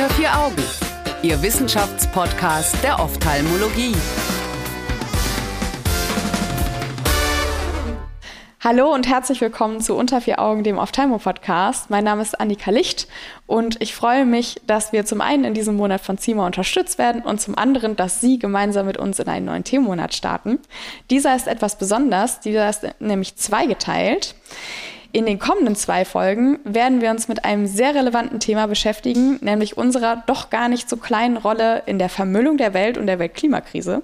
Unter vier Augen, Ihr Wissenschaftspodcast der Ophthalmologie. Hallo und herzlich willkommen zu Unter vier Augen, dem Ophthalmo-Podcast. Mein Name ist Annika Licht und ich freue mich, dass wir zum einen in diesem Monat von CIMA unterstützt werden und zum anderen, dass Sie gemeinsam mit uns in einen neuen Themenmonat starten. Dieser ist etwas besonders, dieser ist nämlich zweigeteilt. In den kommenden zwei Folgen werden wir uns mit einem sehr relevanten Thema beschäftigen, nämlich unserer doch gar nicht so kleinen Rolle in der Vermüllung der Welt und der Weltklimakrise.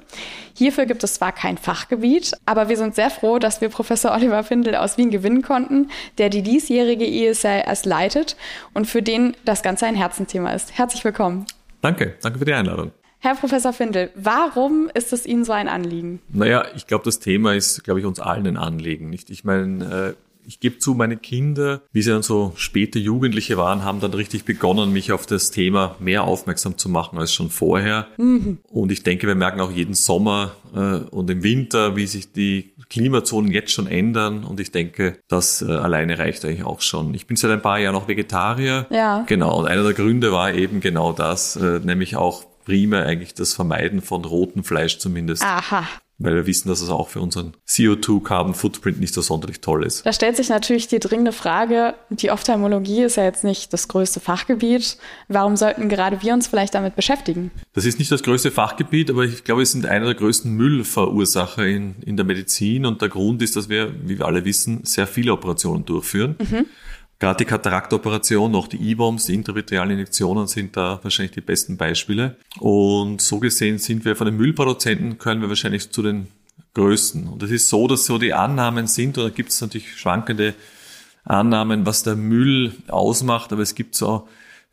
Hierfür gibt es zwar kein Fachgebiet, aber wir sind sehr froh, dass wir Professor Oliver Findel aus Wien gewinnen konnten, der die diesjährige ESLS leitet und für den das Ganze ein Herzenthema ist. Herzlich willkommen. Danke, danke für die Einladung. Herr Professor Findel, warum ist es Ihnen so ein Anliegen? Naja, ich glaube, das Thema ist, glaube ich, uns allen ein Anliegen. Nicht? Ich meine, äh, ich gebe zu, meine Kinder, wie sie dann so späte Jugendliche waren, haben dann richtig begonnen, mich auf das Thema mehr aufmerksam zu machen als schon vorher. Mhm. Und ich denke, wir merken auch jeden Sommer äh, und im Winter, wie sich die Klimazonen jetzt schon ändern. Und ich denke, das äh, alleine reicht eigentlich auch schon. Ich bin seit ein paar Jahren noch Vegetarier. Ja. Genau. Und einer der Gründe war eben genau das, äh, nämlich auch primär eigentlich das Vermeiden von rotem Fleisch zumindest. Aha weil wir wissen, dass es auch für unseren CO2-Carbon-Footprint nicht so sonderlich toll ist. Da stellt sich natürlich die dringende Frage, die Ophthalmologie ist ja jetzt nicht das größte Fachgebiet. Warum sollten gerade wir uns vielleicht damit beschäftigen? Das ist nicht das größte Fachgebiet, aber ich glaube, es sind einer der größten Müllverursacher in, in der Medizin und der Grund ist, dass wir, wie wir alle wissen, sehr viele Operationen durchführen. Mhm. Gerade die Kataraktoperation, noch die E-Bombs, die intravitrealen Injektionen sind da wahrscheinlich die besten Beispiele. Und so gesehen sind wir von den Müllproduzenten, können wir wahrscheinlich zu den größten. Und es ist so, dass so die Annahmen sind, oder gibt es natürlich schwankende Annahmen, was der Müll ausmacht, aber es gibt so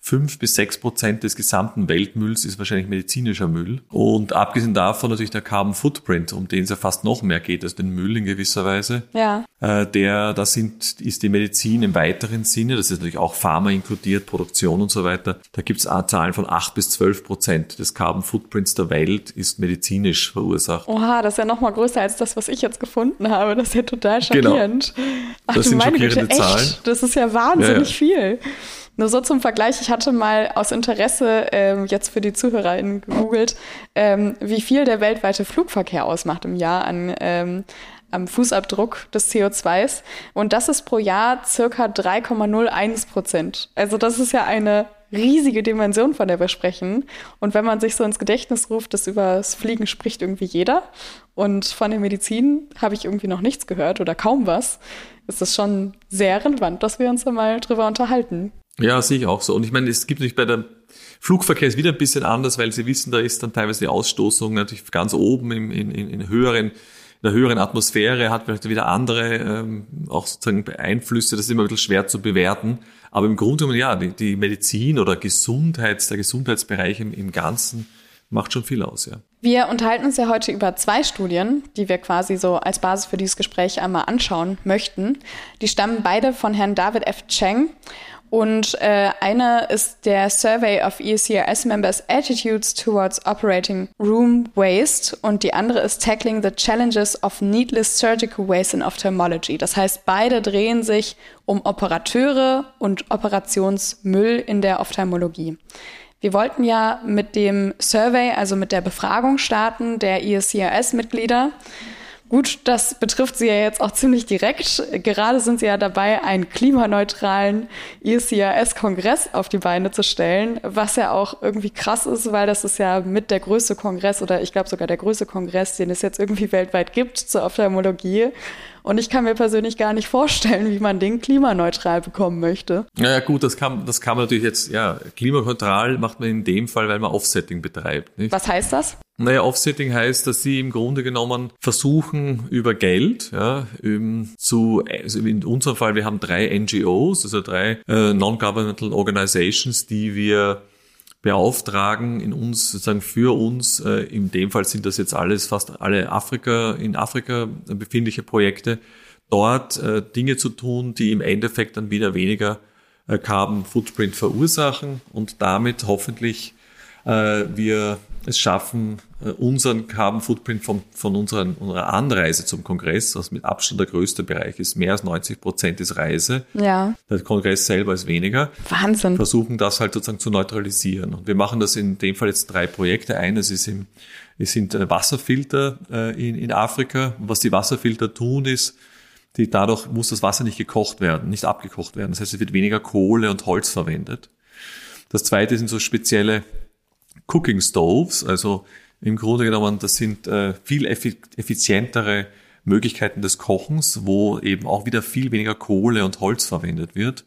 fünf bis sechs Prozent des gesamten Weltmülls ist wahrscheinlich medizinischer Müll. Und abgesehen davon natürlich der Carbon Footprint, um den es ja fast noch mehr geht als den Müll in gewisser Weise. Ja. Äh, der, da sind, ist die Medizin im weiteren Sinne, das ist natürlich auch Pharma inkludiert, Produktion und so weiter. Da gibt es Zahlen von acht bis zwölf Prozent des Carbon Footprints der Welt ist medizinisch verursacht. Oha, das ist ja noch mal größer als das, was ich jetzt gefunden habe. Das ist ja total genau. schockierend. Genau. Ach, das sind schockierende Güte, Zahlen. Das ist ja wahnsinnig ja, ja. viel. Nur so zum Vergleich, ich hatte mal aus Interesse ähm, jetzt für die ZuhörerInnen gegoogelt, ähm, wie viel der weltweite Flugverkehr ausmacht im Jahr an, ähm, am Fußabdruck des CO2s. Und das ist pro Jahr circa 3,01 Prozent. Also das ist ja eine riesige Dimension, von der wir sprechen. Und wenn man sich so ins Gedächtnis ruft, dass über das Fliegen spricht irgendwie jeder. Und von der Medizin habe ich irgendwie noch nichts gehört oder kaum was. Ist das schon sehr relevant, dass wir uns da mal drüber unterhalten. Ja, sehe ich auch so. Und ich meine, es gibt nicht bei der Flugverkehr ist wieder ein bisschen anders, weil Sie wissen, da ist dann teilweise die Ausstoßung natürlich ganz oben in, in, in höheren in der höheren Atmosphäre hat vielleicht wieder andere ähm, auch sozusagen Einflüsse, das ist immer ein bisschen schwer zu bewerten. Aber im Grunde genommen, ja, die, die Medizin oder Gesundheits, der Gesundheitsbereich im, im Ganzen macht schon viel aus, ja. Wir unterhalten uns ja heute über zwei Studien, die wir quasi so als Basis für dieses Gespräch einmal anschauen möchten. Die stammen beide von Herrn David F. Cheng und äh, eine ist der Survey of ECRS Members Attitudes Towards Operating Room Waste und die andere ist Tackling the Challenges of Needless Surgical Waste in Ophthalmology. Das heißt, beide drehen sich um Operateure und Operationsmüll in der Ophthalmologie. Wir wollten ja mit dem Survey, also mit der Befragung starten der ESCRS-Mitglieder. Gut, das betrifft Sie ja jetzt auch ziemlich direkt. Gerade sind Sie ja dabei, einen klimaneutralen ECRS-Kongress auf die Beine zu stellen, was ja auch irgendwie krass ist, weil das ist ja mit der größte Kongress oder ich glaube sogar der größte Kongress, den es jetzt irgendwie weltweit gibt zur Ophthalmologie. Und ich kann mir persönlich gar nicht vorstellen, wie man den klimaneutral bekommen möchte. Naja, gut, das kann, das kann man natürlich jetzt, ja, klimaneutral macht man in dem Fall, weil man Offsetting betreibt. Nicht? Was heißt das? Naja, Offsetting heißt, dass sie im Grunde genommen versuchen, über Geld, ja, zu, also in unserem Fall, wir haben drei NGOs, also drei äh, Non-Governmental Organizations, die wir beauftragen, in uns, sozusagen für uns, äh, in dem Fall sind das jetzt alles, fast alle Afrika, in Afrika befindliche Projekte, dort äh, Dinge zu tun, die im Endeffekt dann wieder weniger äh, Carbon Footprint verursachen und damit hoffentlich wir es schaffen, äh, unseren Carbon Footprint von, von unseren, unserer Anreise zum Kongress, was mit Abstand der größte Bereich ist, mehr als 90 Prozent ist Reise. Ja. Der Kongress selber ist weniger. Wahnsinn. Versuchen das halt sozusagen zu neutralisieren. Und wir machen das in dem Fall jetzt drei Projekte. Eines ist im, es sind äh, Wasserfilter äh, in, in Afrika. Und was die Wasserfilter tun ist, die, dadurch muss das Wasser nicht gekocht werden, nicht abgekocht werden. Das heißt, es wird weniger Kohle und Holz verwendet. Das zweite sind so spezielle Cooking Stoves, also im Grunde genommen, das sind äh, viel effizientere Möglichkeiten des Kochens, wo eben auch wieder viel weniger Kohle und Holz verwendet wird.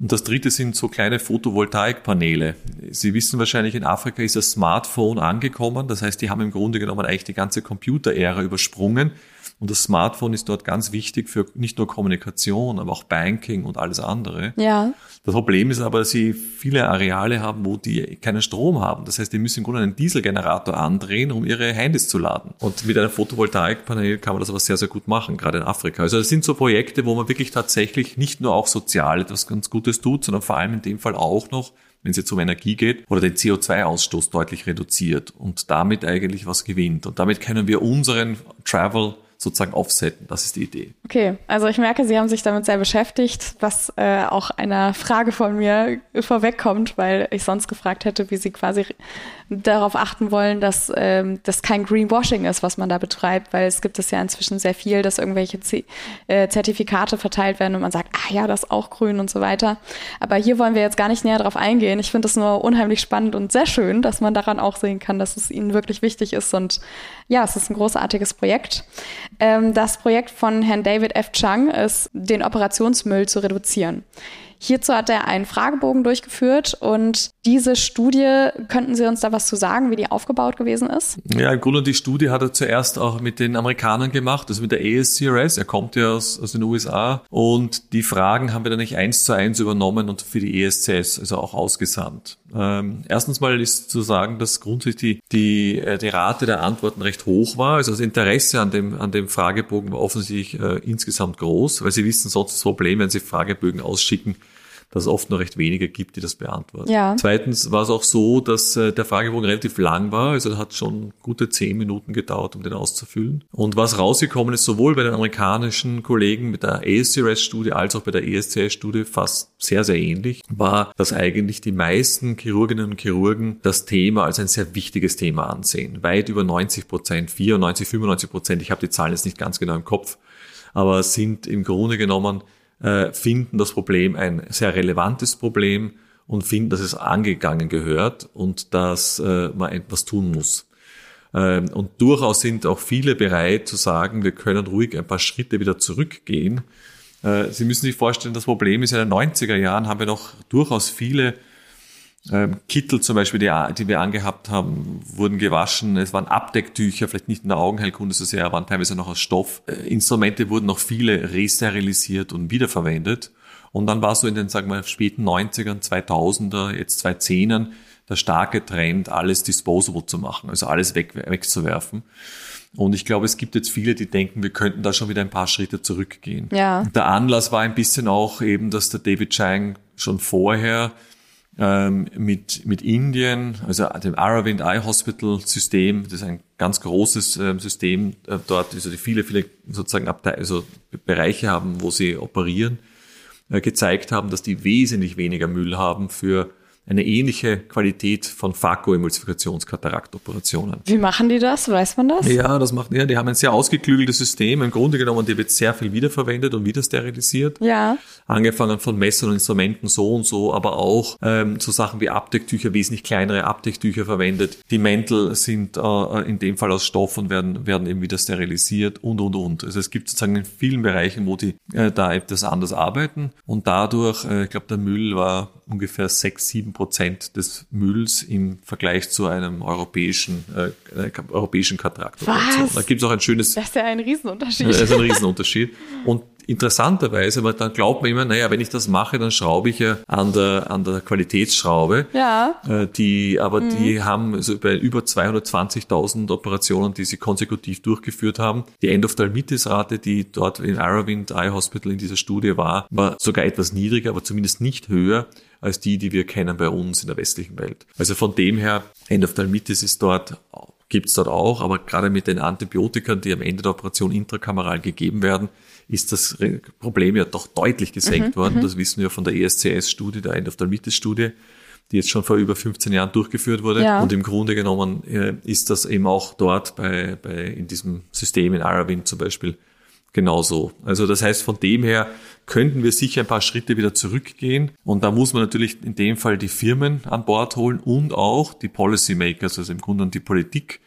Und das dritte sind so kleine Photovoltaikpaneele. Sie wissen wahrscheinlich, in Afrika ist das Smartphone angekommen. Das heißt, die haben im Grunde genommen eigentlich die ganze Computerära übersprungen. Und das Smartphone ist dort ganz wichtig für nicht nur Kommunikation, aber auch Banking und alles andere. Ja. Das Problem ist aber, dass sie viele Areale haben, wo die keinen Strom haben. Das heißt, die müssen im Grunde einen Dieselgenerator andrehen, um ihre Handys zu laden. Und mit einem Photovoltaikpanel kann man das aber sehr, sehr gut machen, gerade in Afrika. Also das sind so Projekte, wo man wirklich tatsächlich nicht nur auch sozial etwas ganz Gutes tut, sondern vor allem in dem Fall auch noch wenn es jetzt um Energie geht, oder den CO2-Ausstoß deutlich reduziert und damit eigentlich was gewinnt. Und damit können wir unseren Travel sozusagen offsetten. Das ist die Idee. Okay, also ich merke, Sie haben sich damit sehr beschäftigt, was äh, auch einer Frage von mir vorwegkommt, weil ich sonst gefragt hätte, wie Sie quasi darauf achten wollen, dass ähm, das kein Greenwashing ist, was man da betreibt, weil es gibt es ja inzwischen sehr viel, dass irgendwelche Z äh, Zertifikate verteilt werden und man sagt, ah ja, das ist auch grün und so weiter. Aber hier wollen wir jetzt gar nicht näher darauf eingehen. Ich finde es nur unheimlich spannend und sehr schön, dass man daran auch sehen kann, dass es Ihnen wirklich wichtig ist und ja, es ist ein großartiges Projekt. Ähm, das Projekt von Herrn David F. Chung ist, den Operationsmüll zu reduzieren. Hierzu hat er einen Fragebogen durchgeführt und diese Studie, könnten Sie uns da was zu sagen, wie die aufgebaut gewesen ist? Ja, im Grunde die Studie hat er zuerst auch mit den Amerikanern gemacht, also mit der ASCRS. Er kommt ja aus, aus den USA und die Fragen haben wir dann nicht eins zu eins übernommen und für die ESCS, also auch ausgesandt. Ähm, erstens mal ist zu sagen, dass grundsätzlich die, die, äh, die Rate der Antworten recht hoch war. Also das Interesse an dem, an dem Fragebogen war offensichtlich äh, insgesamt groß, weil Sie wissen sonst das Problem, wenn Sie Fragebögen ausschicken, dass es oft nur recht wenige gibt, die das beantworten. Ja. Zweitens war es auch so, dass äh, der Fragebogen relativ lang war, also hat schon gute zehn Minuten gedauert, um den auszufüllen. Und was rausgekommen ist, sowohl bei den amerikanischen Kollegen mit der ASCRS-Studie als auch bei der ESCS-Studie fast sehr, sehr ähnlich, war, dass eigentlich die meisten Chirurginnen und Chirurgen das Thema als ein sehr wichtiges Thema ansehen. Weit über 90 Prozent, 94, 95 Prozent, ich habe die Zahlen jetzt nicht ganz genau im Kopf, aber sind im Grunde genommen äh, finden das Problem ein sehr relevantes Problem und finden, dass es angegangen gehört und dass äh, man etwas tun muss. Ähm, und durchaus sind auch viele bereit zu sagen, wir können ruhig ein paar Schritte wieder zurückgehen. Äh, Sie müssen sich vorstellen, das Problem ist, in den 90er Jahren haben wir noch durchaus viele Kittel zum Beispiel, die, die wir angehabt haben, wurden gewaschen. Es waren Abdecktücher, vielleicht nicht in der Augenheilkunde so sehr, waren teilweise noch aus Stoff. Äh, Instrumente wurden noch viele resterilisiert und wiederverwendet. Und dann war so in den, sagen wir, späten 90ern, 2000er, jetzt 2010ern der starke Trend, alles disposable zu machen, also alles weg, wegzuwerfen. Und ich glaube, es gibt jetzt viele, die denken, wir könnten da schon wieder ein paar Schritte zurückgehen. Ja. Der Anlass war ein bisschen auch eben, dass der David Chang schon vorher ähm, mit, mit Indien, also dem Aravind Eye Hospital System, das ist ein ganz großes äh, System äh, dort, also die viele, viele sozusagen Abte also Bereiche haben, wo sie operieren, äh, gezeigt haben, dass die wesentlich weniger Müll haben für eine ähnliche Qualität von Phakoemulsifikationskataraktooperationen. Wie machen die das? Weiß man das? Ja, das macht, ja, die haben ein sehr ausgeklügeltes System. Im Grunde genommen, die wird sehr viel wiederverwendet und wieder sterilisiert. Ja. Angefangen von Messern und Instrumenten so und so, aber auch ähm, so Sachen wie Abdecktücher, wesentlich kleinere Abdecktücher verwendet. Die Mäntel sind äh, in dem Fall aus Stoff und werden, werden eben wieder sterilisiert und, und, und. Also es gibt sozusagen in vielen Bereichen, wo die äh, da etwas anders arbeiten und dadurch, äh, ich glaube, der Müll war ungefähr sechs, sieben Prozent des Mülls im Vergleich zu einem europäischen, äh, europäischen Katarakt. Da gibt es auch ein schönes. Das ist ja ein Riesenunterschied. Das ist ein Riesenunterschied. Und interessanterweise, aber dann glaubt man immer, naja, wenn ich das mache, dann schraube ich ja an der, an der Qualitätsschraube. Ja. Äh, die, aber mhm. die haben also bei über 220.000 Operationen, die sie konsekutiv durchgeführt haben. Die Endophthalmitis-Rate, die dort in Aravind Eye Hospital in dieser Studie war, war sogar etwas niedriger, aber zumindest nicht höher als die, die wir kennen bei uns in der westlichen Welt. Also von dem her, Endophthalmitis ist dort gibt's dort auch, aber gerade mit den Antibiotika, die am Ende der Operation intrakameral gegeben werden, ist das Problem ja doch deutlich gesenkt mhm, worden. Mhm. Das wissen wir von der ESCS-Studie, der Endophthalmitis-Studie, die jetzt schon vor über 15 Jahren durchgeführt wurde. Ja. Und im Grunde genommen äh, ist das eben auch dort bei, bei in diesem System in Aravind zum Beispiel genauso. Also das heißt, von dem her könnten wir sicher ein paar Schritte wieder zurückgehen. Und da muss man natürlich in dem Fall die Firmen an Bord holen und auch die Policymakers, also im Grunde die Politik,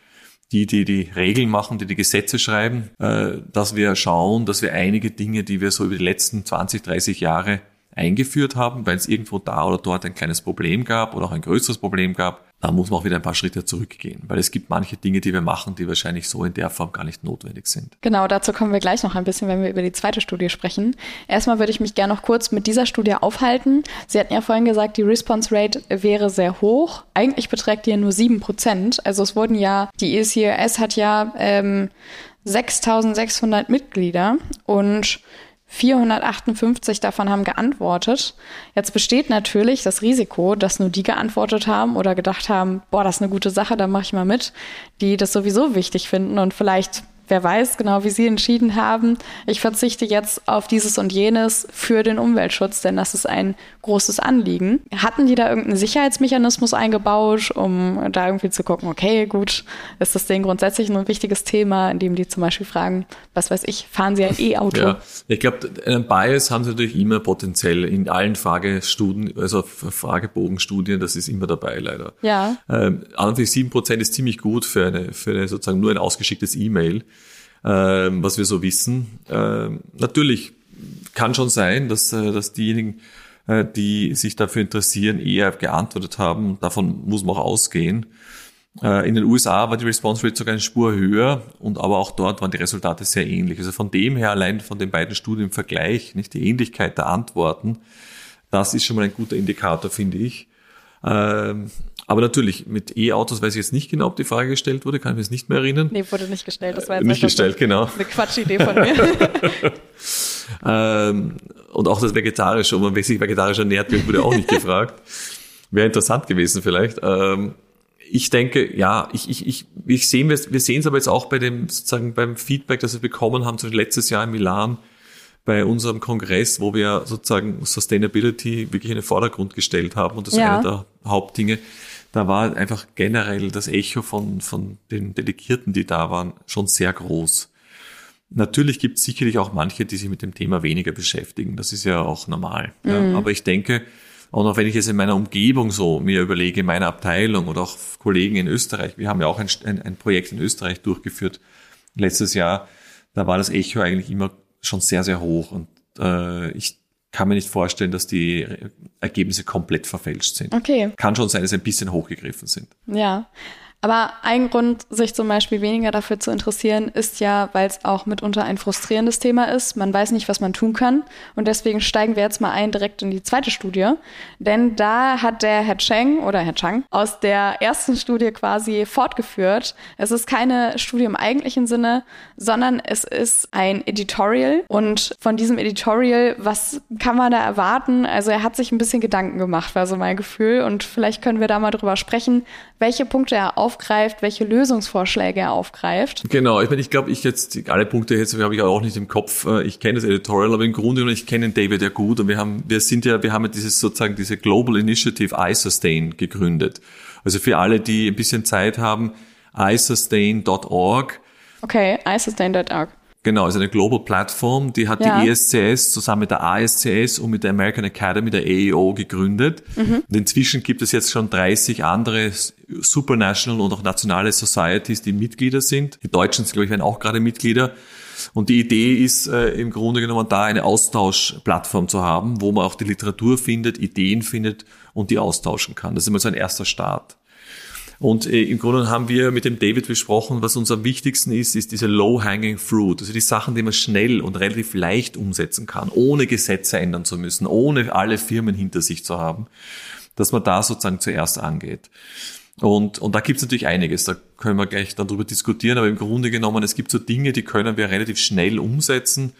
die, die die Regeln machen, die die Gesetze schreiben, äh, dass wir schauen, dass wir einige Dinge, die wir so über die letzten 20, 30 Jahre eingeführt haben, weil es irgendwo da oder dort ein kleines Problem gab oder auch ein größeres Problem gab, da muss man auch wieder ein paar Schritte zurückgehen, weil es gibt manche Dinge, die wir machen, die wahrscheinlich so in der Form gar nicht notwendig sind. Genau, dazu kommen wir gleich noch ein bisschen, wenn wir über die zweite Studie sprechen. Erstmal würde ich mich gerne noch kurz mit dieser Studie aufhalten. Sie hatten ja vorhin gesagt, die Response Rate wäre sehr hoch. Eigentlich beträgt die ja nur sieben Prozent. Also es wurden ja, die ECRS hat ja ähm, 6600 Mitglieder und 458 davon haben geantwortet. Jetzt besteht natürlich das Risiko, dass nur die geantwortet haben oder gedacht haben, boah, das ist eine gute Sache, da mache ich mal mit, die das sowieso wichtig finden und vielleicht wer weiß genau, wie Sie entschieden haben, ich verzichte jetzt auf dieses und jenes für den Umweltschutz, denn das ist ein großes Anliegen. Hatten die da irgendeinen Sicherheitsmechanismus eingebaut, um da irgendwie zu gucken, okay, gut, ist das denen grundsätzlich ein wichtiges Thema, indem die zum Beispiel fragen, was weiß ich, fahren Sie ein E-Auto? Ja, ich glaube, einen Bias haben Sie natürlich immer potenziell in allen Fragestudien, also Fragebogenstudien, das ist immer dabei leider. Ja. Ähm, an und für sich 7% ist ziemlich gut für eine, für eine sozusagen nur ein ausgeschicktes E-Mail was wir so wissen. Ähm, natürlich kann schon sein, dass, äh, dass diejenigen, äh, die sich dafür interessieren, eher geantwortet haben. Davon muss man auch ausgehen. Äh, in den USA war die Response Rate sogar eine Spur höher und aber auch dort waren die Resultate sehr ähnlich. Also von dem her allein von den beiden Studien im Vergleich, nicht die Ähnlichkeit der Antworten, das ist schon mal ein guter Indikator, finde ich. Ähm, aber natürlich, mit E-Autos weiß ich jetzt nicht genau, ob die Frage gestellt wurde, kann ich mir jetzt nicht mehr erinnern. Nee, wurde nicht gestellt. Das war jetzt nicht gestellt, genau. Eine Quatschidee von mir. ähm, und auch das Vegetarische, ob man sich vegetarisch ernährt wird, wurde auch nicht gefragt. Wäre interessant gewesen vielleicht. Ähm, ich denke, ja, ich, ich, ich, ich sehen, wir, wir sehen es aber jetzt auch bei dem, sozusagen beim Feedback, das wir bekommen haben, zum Beispiel letztes Jahr in Milan, bei unserem Kongress, wo wir sozusagen Sustainability wirklich in den Vordergrund gestellt haben und das ja. ist eine der Hauptdinge. Da war einfach generell das Echo von, von den Delegierten, die da waren, schon sehr groß. Natürlich gibt es sicherlich auch manche, die sich mit dem Thema weniger beschäftigen. Das ist ja auch normal. Mhm. Ja. Aber ich denke, und auch wenn ich es in meiner Umgebung so mir überlege, meine Abteilung oder auch Kollegen in Österreich, wir haben ja auch ein, ein, ein Projekt in Österreich durchgeführt letztes Jahr, da war das Echo eigentlich immer schon sehr, sehr hoch. Und äh, ich kann mir nicht vorstellen, dass die Ergebnisse komplett verfälscht sind. Okay. Kann schon sein, dass sie ein bisschen hochgegriffen sind. Ja. Aber ein Grund, sich zum Beispiel weniger dafür zu interessieren, ist ja, weil es auch mitunter ein frustrierendes Thema ist. Man weiß nicht, was man tun kann. Und deswegen steigen wir jetzt mal ein direkt in die zweite Studie. Denn da hat der Herr Cheng oder Herr Chang aus der ersten Studie quasi fortgeführt. Es ist keine Studie im eigentlichen Sinne, sondern es ist ein Editorial. Und von diesem Editorial, was kann man da erwarten? Also er hat sich ein bisschen Gedanken gemacht, war so mein Gefühl. Und vielleicht können wir da mal drüber sprechen, welche Punkte er auf aufgreift, welche Lösungsvorschläge er aufgreift. Genau, ich meine, ich glaube, ich jetzt, alle Punkte jetzt habe ich auch nicht im Kopf. Äh, ich kenne das Editorial, aber im Grunde genommen, ich kenne David ja gut und wir haben, wir sind ja, wir haben ja dieses sozusagen diese Global Initiative iSustain gegründet. Also für alle, die ein bisschen Zeit haben, isustain.org. Okay, isustain.org. Genau, also eine Global Plattform, die hat ja. die ESCS zusammen mit der ASCS und mit der American Academy, der AEO, gegründet. Mhm. Und inzwischen gibt es jetzt schon 30 andere supranational und auch nationale Societies, die Mitglieder sind. Die Deutschen, glaube ich, werden auch gerade Mitglieder. Und die Idee ist äh, im Grunde genommen da eine Austauschplattform zu haben, wo man auch die Literatur findet, Ideen findet und die austauschen kann. Das ist immer so ein erster Start. Und äh, im Grunde haben wir mit dem David besprochen, was uns am wichtigsten ist, ist diese low-hanging fruit, also die Sachen, die man schnell und relativ leicht umsetzen kann, ohne Gesetze ändern zu müssen, ohne alle Firmen hinter sich zu haben, dass man da sozusagen zuerst angeht. Und, und da gibt es natürlich einiges, da können wir gleich dann drüber diskutieren, aber im Grunde genommen, es gibt so Dinge, die können wir relativ schnell umsetzen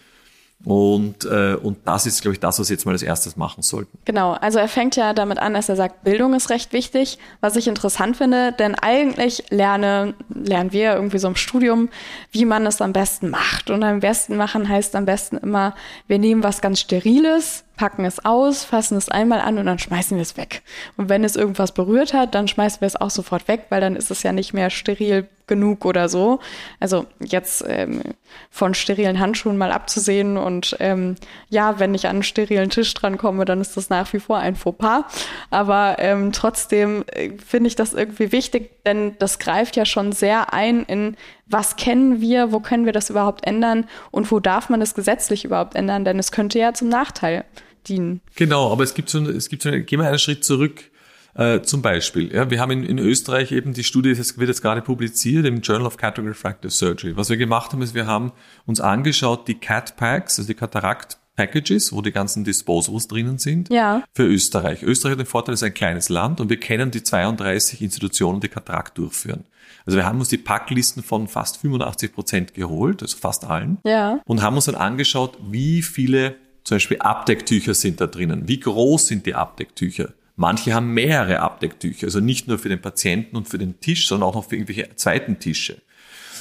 und, äh, und das ist, glaube ich, das, was wir jetzt mal als erstes machen sollten. Genau, also er fängt ja damit an, dass er sagt, Bildung ist recht wichtig, was ich interessant finde, denn eigentlich lerne, lernen wir irgendwie so im Studium, wie man es am besten macht. Und am besten machen heißt am besten immer, wir nehmen was ganz Steriles, packen es aus, fassen es einmal an und dann schmeißen wir es weg. Und wenn es irgendwas berührt hat, dann schmeißen wir es auch sofort weg, weil dann ist es ja nicht mehr steril genug oder so. Also jetzt ähm, von sterilen Handschuhen mal abzusehen und ähm, ja, wenn ich an einen sterilen Tisch dran komme, dann ist das nach wie vor ein Fauxpas. Aber ähm, trotzdem äh, finde ich das irgendwie wichtig, denn das greift ja schon sehr ein in was kennen wir, wo können wir das überhaupt ändern und wo darf man es gesetzlich überhaupt ändern, denn es könnte ja zum Nachteil dienen. Genau, aber es gibt so, es gibt so, gehen wir einen Schritt zurück. Äh, zum Beispiel, ja, wir haben in, in Österreich eben die Studie, das wird jetzt gerade publiziert im Journal of Cataract Refractive Surgery. Was wir gemacht haben, ist, wir haben uns angeschaut, die CAT Packs, also die Katarakt Packages, wo die ganzen Disposables drinnen sind, ja. für Österreich. Österreich hat den Vorteil, es ist ein kleines Land und wir kennen die 32 Institutionen, die Katarakt durchführen. Also wir haben uns die Packlisten von fast 85 Prozent geholt, also fast allen, ja. und haben uns dann angeschaut, wie viele zum Beispiel Abdecktücher sind da drinnen, wie groß sind die Abdecktücher. Manche haben mehrere Abdecktücher, also nicht nur für den Patienten und für den Tisch, sondern auch noch für irgendwelche zweiten Tische.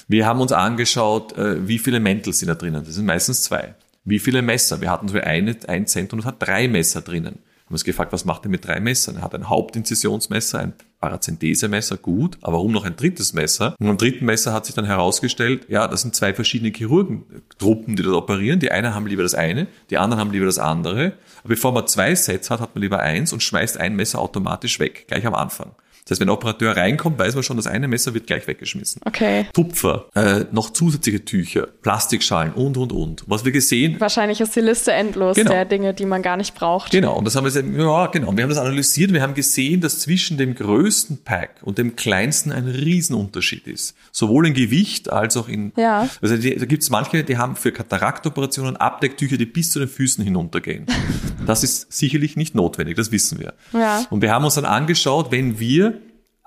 Wir haben uns angeschaut, äh, wie viele Mäntel sind da drinnen. Das sind meistens zwei. Wie viele Messer? Wir hatten so eine, ein Zentrum und hat drei Messer drinnen. Haben uns gefragt, was macht er mit drei Messern? Er hat ein Hauptinzisionsmesser, ein Parazentesemesser, gut, aber warum noch ein drittes Messer? Und am dritten Messer hat sich dann herausgestellt, ja, das sind zwei verschiedene Chirurgentruppen, die dort operieren. Die einen haben lieber das eine, die anderen haben lieber das andere. Aber bevor man zwei Sets hat, hat man lieber eins und schmeißt ein Messer automatisch weg, gleich am Anfang. Das heißt, wenn ein Operateur reinkommt, weiß man schon, das eine Messer wird gleich weggeschmissen. Okay. Tupfer, äh, noch zusätzliche Tücher, Plastikschalen und, und, und. Was wir gesehen... Wahrscheinlich ist die Liste endlos genau. der Dinge, die man gar nicht braucht. Genau, und das haben wir, ja, genau. Wir haben das analysiert, wir haben gesehen, dass zwischen dem größten Pack und dem kleinsten ein Riesenunterschied ist. Sowohl in Gewicht als auch in... Ja. Also die, da gibt es manche, die haben für Kataraktoperationen Abdecktücher, die bis zu den Füßen hinuntergehen. das ist sicherlich nicht notwendig, das wissen wir. Ja. Und wir haben uns dann angeschaut, wenn wir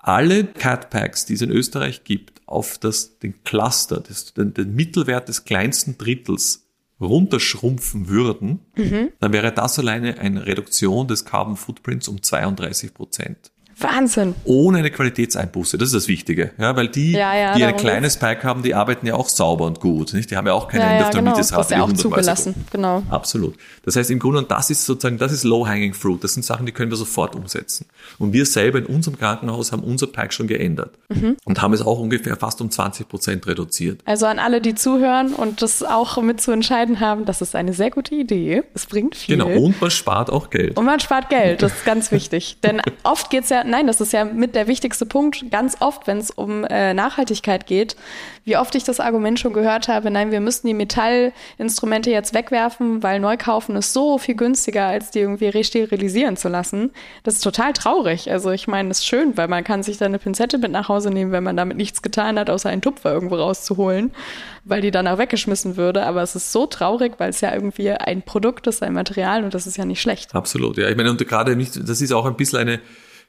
alle Cat Packs, die es in Österreich gibt, auf das, den Cluster, das, den, den Mittelwert des kleinsten Drittels runterschrumpfen würden, mhm. dann wäre das alleine eine Reduktion des Carbon Footprints um 32 Prozent. Wahnsinn. Ohne eine Qualitätseinbuße, das ist das Wichtige. Ja, weil die, ja, ja, die ein kleines Pack haben, die arbeiten ja auch sauber und gut. Nicht? Die haben ja auch keine ja, der genau. das ist ja auch zugelassen. Genau. Absolut. Das heißt im Grunde, und das ist sozusagen, das ist low-hanging fruit. Das sind Sachen, die können wir sofort umsetzen. Und wir selber in unserem Krankenhaus haben unser Pack schon geändert mhm. und haben es auch ungefähr fast um 20 Prozent reduziert. Also an alle, die zuhören und das auch mit zu entscheiden haben, das ist eine sehr gute Idee. Es bringt viel. Genau. Und man spart auch Geld. Und man spart Geld. Das ist ganz wichtig. Denn oft geht's ja, nein, das ist ja mit der wichtigste Punkt, ganz oft, wenn es um äh, Nachhaltigkeit geht, wie oft ich das Argument schon gehört habe, nein, wir müssen die Metallinstrumente jetzt wegwerfen, weil neu kaufen ist so viel günstiger, als die irgendwie resterilisieren zu lassen. Das ist total traurig. Also ich meine, das ist schön, weil man kann sich da eine Pinzette mit nach Hause nehmen, wenn man damit nichts getan hat, außer einen Tupfer irgendwo rauszuholen, weil die dann auch weggeschmissen würde. Aber es ist so traurig, weil es ja irgendwie ein Produkt ist, ein Material und das ist ja nicht schlecht. Absolut, ja. Ich meine, und gerade nicht, das ist auch ein bisschen eine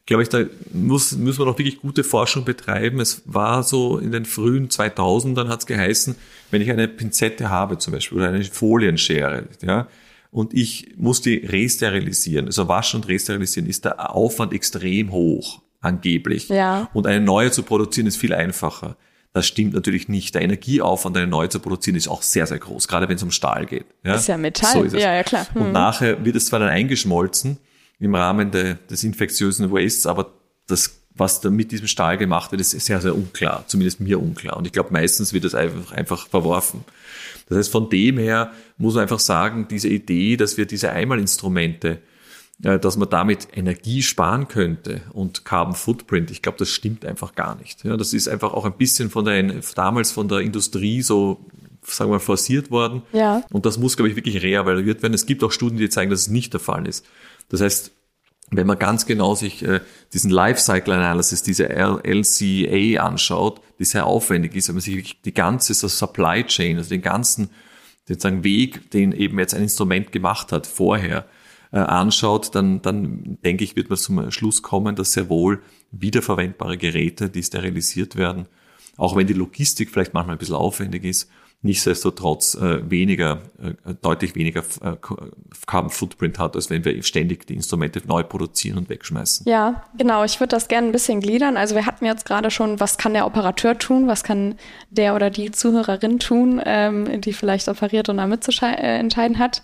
glaube ich, da muss, müssen wir noch wirklich gute Forschung betreiben. Es war so in den frühen 2000ern hat es geheißen, wenn ich eine Pinzette habe zum Beispiel oder eine Folienschere, ja, und ich muss die resterilisieren, also waschen und resterilisieren, ist der Aufwand extrem hoch, angeblich. Ja. Und eine neue zu produzieren ist viel einfacher. Das stimmt natürlich nicht. Der Energieaufwand, eine neue zu produzieren, ist auch sehr, sehr groß, gerade wenn es um Stahl geht. Ja? Ist ja Metall. So ist. Ja, ja, klar. Hm. Und nachher wird es zwar dann eingeschmolzen, im Rahmen de, des infektiösen Wastes, aber das, was da mit diesem Stahl gemacht wird, ist sehr, sehr unklar, zumindest mir unklar. Und ich glaube, meistens wird das einfach, einfach verworfen. Das heißt, von dem her muss man einfach sagen, diese Idee, dass wir diese Einmalinstrumente, äh, dass man damit Energie sparen könnte und Carbon Footprint, ich glaube, das stimmt einfach gar nicht. Ja, das ist einfach auch ein bisschen von der, damals von der Industrie so sagen wir mal, forciert worden. Ja. Und das muss, glaube ich, wirklich reevaluiert werden. Es gibt auch Studien, die zeigen, dass es nicht der Fall ist. Das heißt, wenn man ganz genau sich äh, diesen Lifecycle Analysis, diese LCA anschaut, die sehr aufwendig ist, wenn man sich die ganze Supply Chain, also den ganzen sozusagen Weg, den eben jetzt ein Instrument gemacht hat vorher, äh, anschaut, dann, dann denke ich, wird man zum Schluss kommen, dass sehr wohl wiederverwendbare Geräte, die sterilisiert werden, auch wenn die Logistik vielleicht manchmal ein bisschen aufwendig ist, nichtsdestotrotz äh, weniger, äh, deutlich weniger äh, Carbon Footprint hat, als wenn wir ständig die Instrumente neu produzieren und wegschmeißen. Ja, genau. Ich würde das gerne ein bisschen gliedern. Also wir hatten jetzt gerade schon, was kann der Operateur tun, was kann der oder die Zuhörerin tun, ähm, die vielleicht operiert und da mitzuentscheiden äh, hat.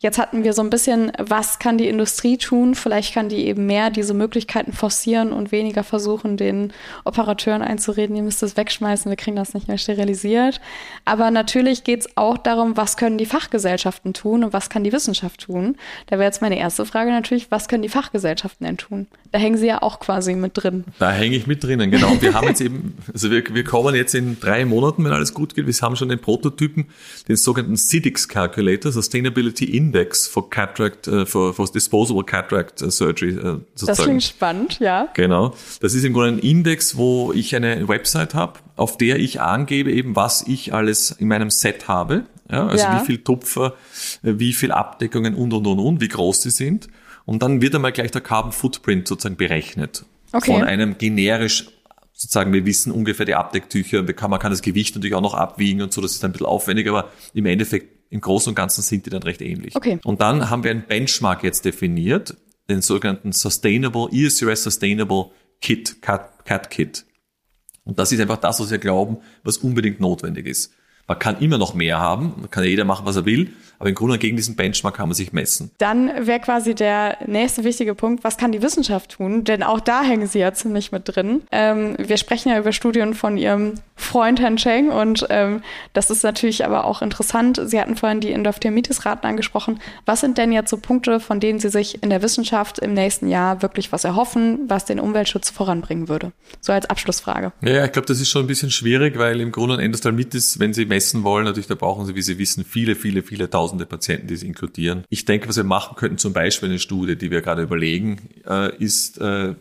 Jetzt hatten wir so ein bisschen, was kann die Industrie tun? Vielleicht kann die eben mehr diese Möglichkeiten forcieren und weniger versuchen, den Operateuren einzureden, ihr müsst es wegschmeißen, wir kriegen das nicht mehr sterilisiert. Aber natürlich geht es auch darum, was können die Fachgesellschaften tun und was kann die Wissenschaft tun. Da wäre jetzt meine erste Frage natürlich, was können die Fachgesellschaften denn tun? Da hängen sie ja auch quasi mit drin. Da hänge ich mit drinnen, genau. Wir haben jetzt eben, also wir, wir kommen jetzt in drei Monaten, wenn alles gut geht, wir haben schon den Prototypen, den sogenannten CIDIX Calculator, Sustainability Index for Cataract, uh, for, for Disposable Cataract äh, Surgery. Uh, sozusagen. Das klingt spannend, ja. Genau. Das ist im Grunde ein Index, wo ich eine Website habe, auf der ich angebe eben, was ich alles in meinem Set habe. Ja, also ja. wie viel Tupfer, wie viel Abdeckungen und, und, und, und, wie groß die sind. Und dann wird einmal gleich der Carbon Footprint sozusagen berechnet. Okay. Von einem generisch, sozusagen, wir wissen ungefähr die Abdecktücher, man kann das Gewicht natürlich auch noch abwiegen und so, das ist ein bisschen aufwendig, aber im Endeffekt, im Großen und Ganzen sind die dann recht ähnlich. Okay. Und dann haben wir einen Benchmark jetzt definiert, den sogenannten Sustainable, ESRS Sustainable Kit, Cat, Cat Kit. Und das ist einfach das, was wir glauben, was unbedingt notwendig ist. Man kann immer noch mehr haben, man kann ja jeder machen, was er will, aber im Grunde gegen diesen Benchmark kann man sich messen. Dann wäre quasi der nächste wichtige Punkt, was kann die Wissenschaft tun? Denn auch da hängen sie ja ziemlich mit drin. Ähm, wir sprechen ja über Studien von ihrem Freund Herrn Cheng und ähm, das ist natürlich aber auch interessant. Sie hatten vorhin die Endophthalmitis-Raten angesprochen. Was sind denn jetzt so Punkte, von denen Sie sich in der Wissenschaft im nächsten Jahr wirklich was erhoffen, was den Umweltschutz voranbringen würde? So als Abschlussfrage. Ja, ich glaube, das ist schon ein bisschen schwierig, weil im Grunde Endophthalmitis, wenn Sie messen wollen, natürlich, da brauchen Sie, wie Sie wissen, viele, viele, viele tausende Patienten, die Sie inkludieren. Ich denke, was wir machen könnten, zum Beispiel eine Studie, die wir gerade überlegen, äh, ist, äh,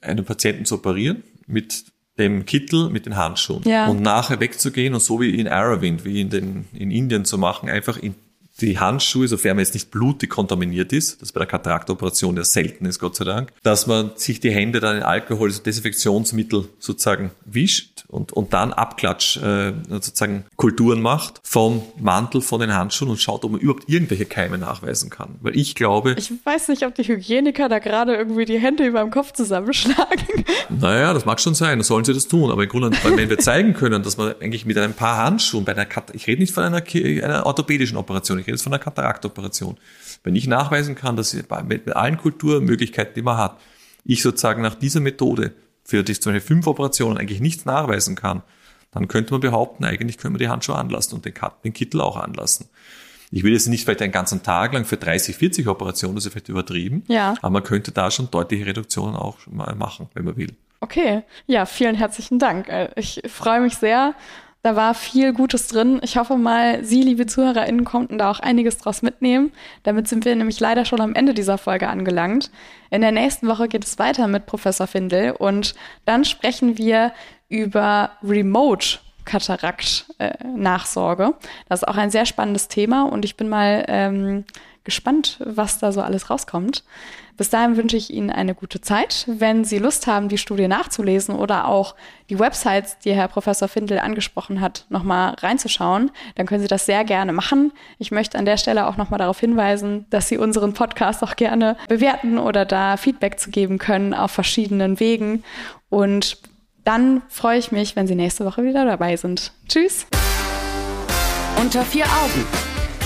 einen Patienten zu operieren mit dem Kittel mit den Handschuhen ja. und nachher wegzugehen und so wie in Aravind, wie in, den, in Indien zu machen, einfach in die Handschuhe, sofern man jetzt nicht blutig kontaminiert ist, das bei der Kataraktoperation ja selten ist, Gott sei Dank, dass man sich die Hände dann in Alkohol, also Desinfektionsmittel sozusagen wischt und, und dann Abklatsch äh, sozusagen Kulturen macht vom Mantel, von den Handschuhen und schaut, ob man überhaupt irgendwelche Keime nachweisen kann. Weil ich glaube... Ich weiß nicht, ob die Hygieniker da gerade irgendwie die Hände über dem Kopf zusammenschlagen. Naja, das mag schon sein, sollen sie das tun. Aber im Grunde, wenn wir zeigen können, dass man eigentlich mit einem paar Handschuhen bei einer Kat ich rede nicht von einer, einer orthopädischen Operation, ich rede jetzt von einer Kataraktoperation. Wenn ich nachweisen kann, dass mit allen Kulturmöglichkeiten, die man hat, ich sozusagen nach dieser Methode für die zum Beispiel fünf Operationen eigentlich nichts nachweisen kann, dann könnte man behaupten, eigentlich können wir die Handschuhe anlassen und den, den Kittel auch anlassen. Ich will jetzt nicht vielleicht einen ganzen Tag lang für 30, 40 Operationen, das ist vielleicht übertrieben, ja. aber man könnte da schon deutliche Reduktionen auch mal machen, wenn man will. Okay, ja, vielen herzlichen Dank. Äh, ich freue mich sehr da war viel Gutes drin. Ich hoffe mal, Sie, liebe ZuhörerInnen, konnten da auch einiges draus mitnehmen. Damit sind wir nämlich leider schon am Ende dieser Folge angelangt. In der nächsten Woche geht es weiter mit Professor Findel und dann sprechen wir über Remote Katarakt-Nachsorge. Äh, das ist auch ein sehr spannendes Thema und ich bin mal ähm, gespannt, was da so alles rauskommt. Bis dahin wünsche ich Ihnen eine gute Zeit. Wenn Sie Lust haben, die Studie nachzulesen oder auch die Websites, die Herr Professor Findel angesprochen hat, nochmal reinzuschauen, dann können Sie das sehr gerne machen. Ich möchte an der Stelle auch nochmal darauf hinweisen, dass Sie unseren Podcast auch gerne bewerten oder da Feedback zu geben können auf verschiedenen Wegen. Und dann freue ich mich, wenn Sie nächste Woche wieder dabei sind. Tschüss. Unter vier Augen